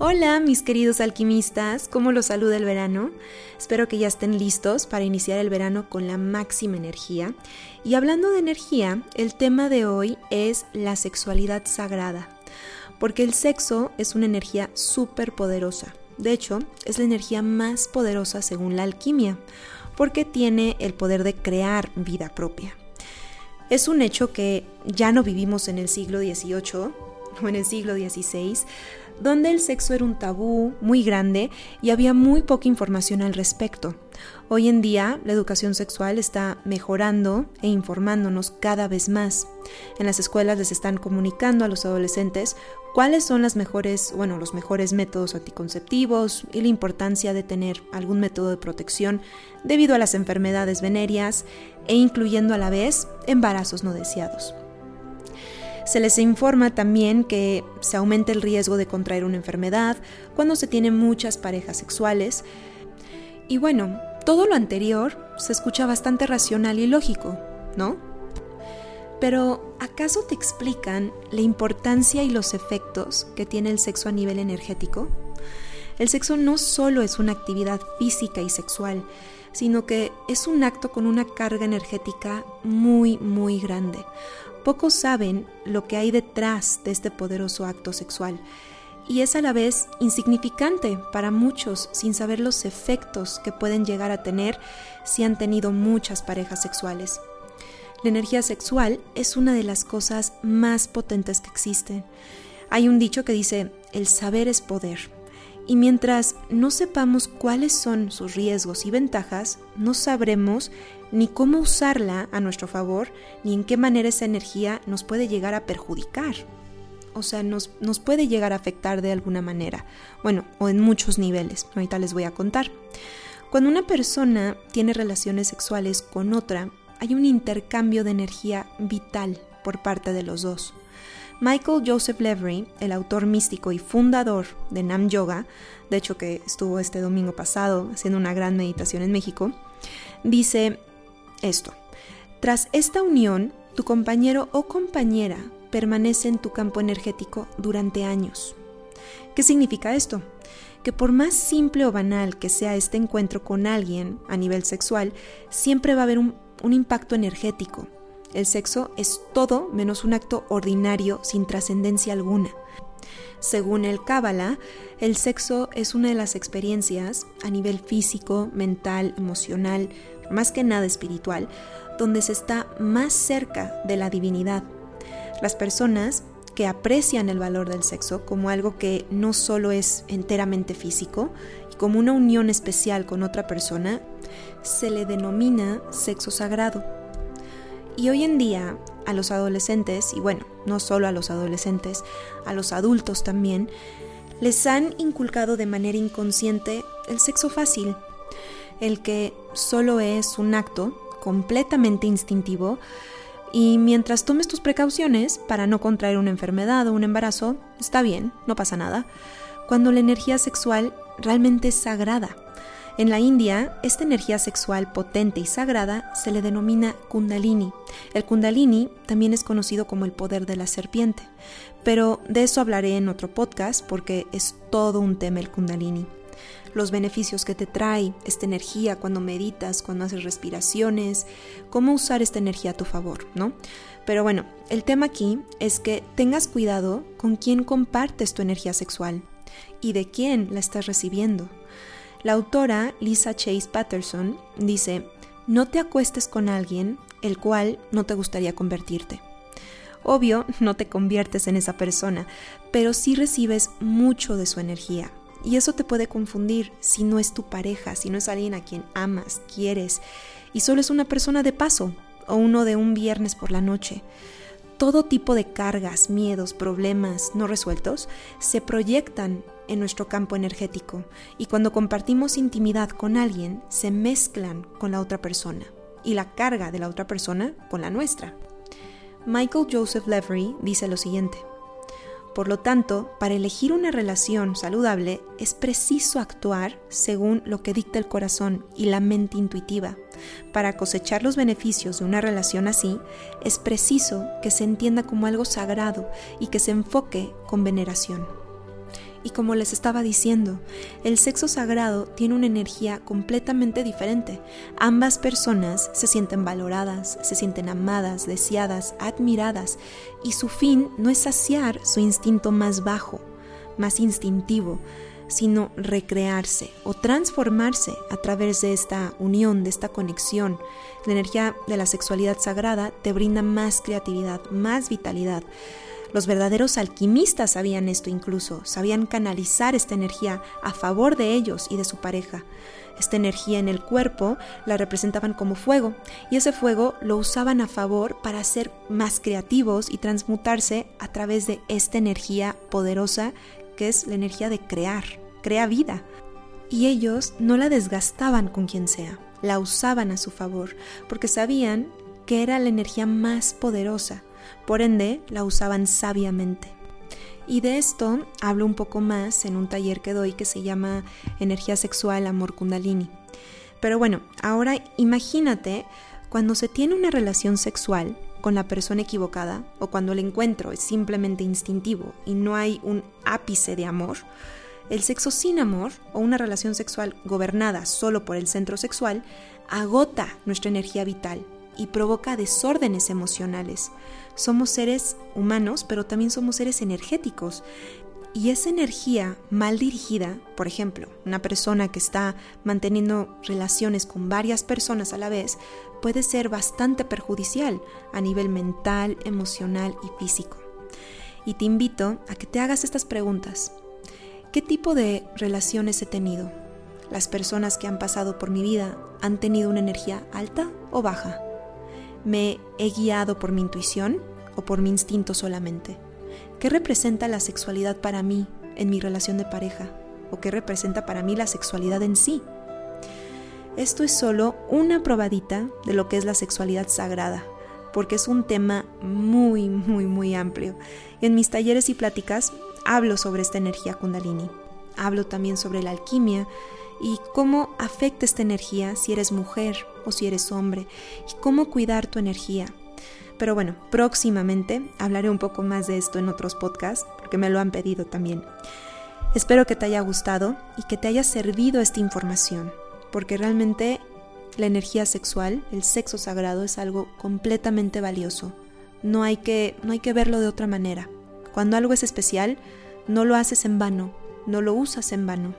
Hola mis queridos alquimistas, ¿cómo los saluda el verano? Espero que ya estén listos para iniciar el verano con la máxima energía. Y hablando de energía, el tema de hoy es la sexualidad sagrada, porque el sexo es una energía súper poderosa. De hecho, es la energía más poderosa según la alquimia, porque tiene el poder de crear vida propia. Es un hecho que ya no vivimos en el siglo XVIII o en el siglo XVI, donde el sexo era un tabú muy grande y había muy poca información al respecto. Hoy en día la educación sexual está mejorando e informándonos cada vez más. En las escuelas les están comunicando a los adolescentes cuáles son las mejores, bueno, los mejores métodos anticonceptivos y la importancia de tener algún método de protección debido a las enfermedades venéreas e incluyendo a la vez embarazos no deseados. Se les informa también que se aumenta el riesgo de contraer una enfermedad cuando se tienen muchas parejas sexuales. Y bueno, todo lo anterior se escucha bastante racional y lógico, ¿no? Pero ¿acaso te explican la importancia y los efectos que tiene el sexo a nivel energético? El sexo no solo es una actividad física y sexual, sino que es un acto con una carga energética muy, muy grande. Pocos saben lo que hay detrás de este poderoso acto sexual y es a la vez insignificante para muchos sin saber los efectos que pueden llegar a tener si han tenido muchas parejas sexuales. La energía sexual es una de las cosas más potentes que existen. Hay un dicho que dice, el saber es poder. Y mientras no sepamos cuáles son sus riesgos y ventajas, no sabremos ni cómo usarla a nuestro favor, ni en qué manera esa energía nos puede llegar a perjudicar. O sea, nos, nos puede llegar a afectar de alguna manera. Bueno, o en muchos niveles. Ahorita les voy a contar. Cuando una persona tiene relaciones sexuales con otra, hay un intercambio de energía vital por parte de los dos. Michael Joseph Levry, el autor místico y fundador de Nam Yoga, de hecho que estuvo este domingo pasado haciendo una gran meditación en México, dice esto, tras esta unión, tu compañero o compañera permanece en tu campo energético durante años. ¿Qué significa esto? Que por más simple o banal que sea este encuentro con alguien a nivel sexual, siempre va a haber un, impacto energético, el sexo es todo menos un acto ordinario sin trascendencia alguna. Según el Cábala, el sexo es una de las experiencias a nivel físico, mental, emocional, más que nada espiritual, donde se está más cerca de la divinidad. Las personas que aprecian el valor del sexo como algo que no solo es enteramente físico y como una unión especial con otra persona, se le denomina sexo sagrado. Y hoy en día a los adolescentes, y bueno, no solo a los adolescentes, a los adultos también, les han inculcado de manera inconsciente el sexo fácil, el que solo es un acto completamente instintivo y mientras tomes tus precauciones para no contraer una enfermedad o un embarazo, está bien, no pasa nada, cuando la energía sexual realmente es sagrada en la India, esta energía sexual potente y sagrada se le denomina kundalini. El kundalini también es conocido como el poder de la serpiente, pero de eso hablaré en otro podcast porque es todo un tema el kundalini. Los beneficios que te trae esta energía cuando meditas, cuando haces respiraciones, cómo usar esta energía a tu favor, ¿no? Pero bueno, el tema aquí es que tengas cuidado con quién compartes tu energía sexual y de quién la estás recibiendo. La autora Lisa Chase Patterson dice, no te acuestes con alguien el cual no te gustaría convertirte. Obvio, no te conviertes en esa persona, pero sí recibes mucho de su energía. Y eso te puede confundir si no es tu pareja, si no es alguien a quien amas, quieres, y solo es una persona de paso o uno de un viernes por la noche. Todo tipo de cargas, miedos, problemas no resueltos se proyectan en nuestro campo energético y cuando compartimos intimidad con alguien se mezclan con la otra persona y la carga de la otra persona con la nuestra. Michael Joseph Levery dice lo siguiente. Por lo tanto, para elegir una relación saludable es preciso actuar según lo que dicta el corazón y la mente intuitiva. Para cosechar los beneficios de una relación así, es preciso que se entienda como algo sagrado y que se enfoque con veneración. Y como les estaba diciendo, el sexo sagrado tiene una energía completamente diferente. Ambas personas se sienten valoradas, se sienten amadas, deseadas, admiradas, y su fin no es saciar su instinto más bajo, más instintivo, sino recrearse o transformarse a través de esta unión, de esta conexión. La energía de la sexualidad sagrada te brinda más creatividad, más vitalidad. Los verdaderos alquimistas sabían esto incluso, sabían canalizar esta energía a favor de ellos y de su pareja. Esta energía en el cuerpo la representaban como fuego y ese fuego lo usaban a favor para ser más creativos y transmutarse a través de esta energía poderosa que es la energía de crear, crea vida. Y ellos no la desgastaban con quien sea, la usaban a su favor porque sabían que era la energía más poderosa por ende, la usaban sabiamente. Y de esto hablo un poco más en un taller que doy que se llama Energía Sexual Amor Kundalini. Pero bueno, ahora imagínate cuando se tiene una relación sexual con la persona equivocada o cuando el encuentro es simplemente instintivo y no hay un ápice de amor, el sexo sin amor o una relación sexual gobernada solo por el centro sexual agota nuestra energía vital y provoca desórdenes emocionales. Somos seres humanos, pero también somos seres energéticos. Y esa energía mal dirigida, por ejemplo, una persona que está manteniendo relaciones con varias personas a la vez, puede ser bastante perjudicial a nivel mental, emocional y físico. Y te invito a que te hagas estas preguntas. ¿Qué tipo de relaciones he tenido? ¿Las personas que han pasado por mi vida han tenido una energía alta o baja? ¿Me he guiado por mi intuición o por mi instinto solamente? ¿Qué representa la sexualidad para mí en mi relación de pareja? ¿O qué representa para mí la sexualidad en sí? Esto es solo una probadita de lo que es la sexualidad sagrada, porque es un tema muy, muy, muy amplio. En mis talleres y pláticas hablo sobre esta energía kundalini. Hablo también sobre la alquimia y cómo afecta esta energía si eres mujer o si eres hombre y cómo cuidar tu energía. Pero bueno, próximamente hablaré un poco más de esto en otros podcasts porque me lo han pedido también. Espero que te haya gustado y que te haya servido esta información, porque realmente la energía sexual, el sexo sagrado es algo completamente valioso. No hay que no hay que verlo de otra manera. Cuando algo es especial, no lo haces en vano, no lo usas en vano,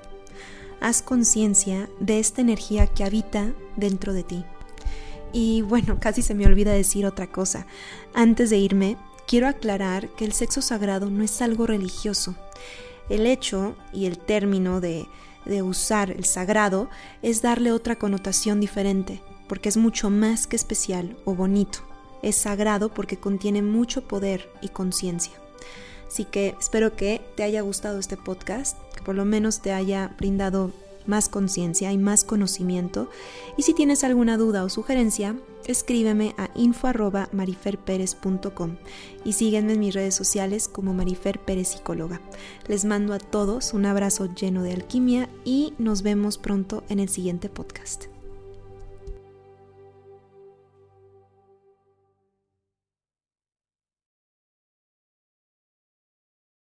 haz conciencia de esta energía que habita dentro de ti. Y bueno, casi se me olvida decir otra cosa. Antes de irme, quiero aclarar que el sexo sagrado no es algo religioso. El hecho y el término de, de usar el sagrado es darle otra connotación diferente, porque es mucho más que especial o bonito. Es sagrado porque contiene mucho poder y conciencia. Así que espero que te haya gustado este podcast, que por lo menos te haya brindado más conciencia y más conocimiento. Y si tienes alguna duda o sugerencia, escríbeme a info.mariferperez.com y sígueme en mis redes sociales como Marifer Pérez Psicóloga. Les mando a todos un abrazo lleno de alquimia y nos vemos pronto en el siguiente podcast.